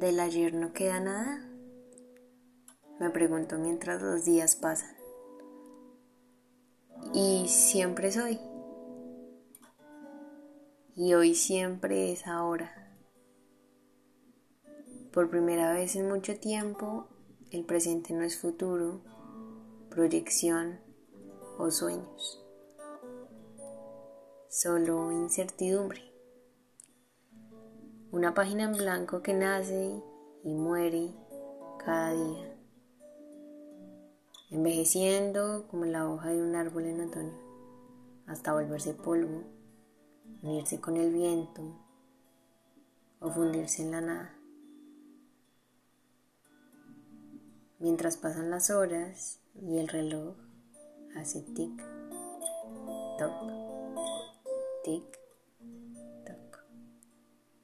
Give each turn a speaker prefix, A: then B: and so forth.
A: ¿Del ayer no queda nada? Me pregunto mientras los días pasan. Y siempre soy. Y hoy siempre es ahora. Por primera vez en mucho tiempo, el presente no es futuro, proyección o sueños. Solo incertidumbre. Una página en blanco que nace y muere cada día, envejeciendo como la hoja de un árbol en otoño, hasta volverse polvo, unirse con el viento o fundirse en la nada. Mientras pasan las horas y el reloj hace tic, toc, tic,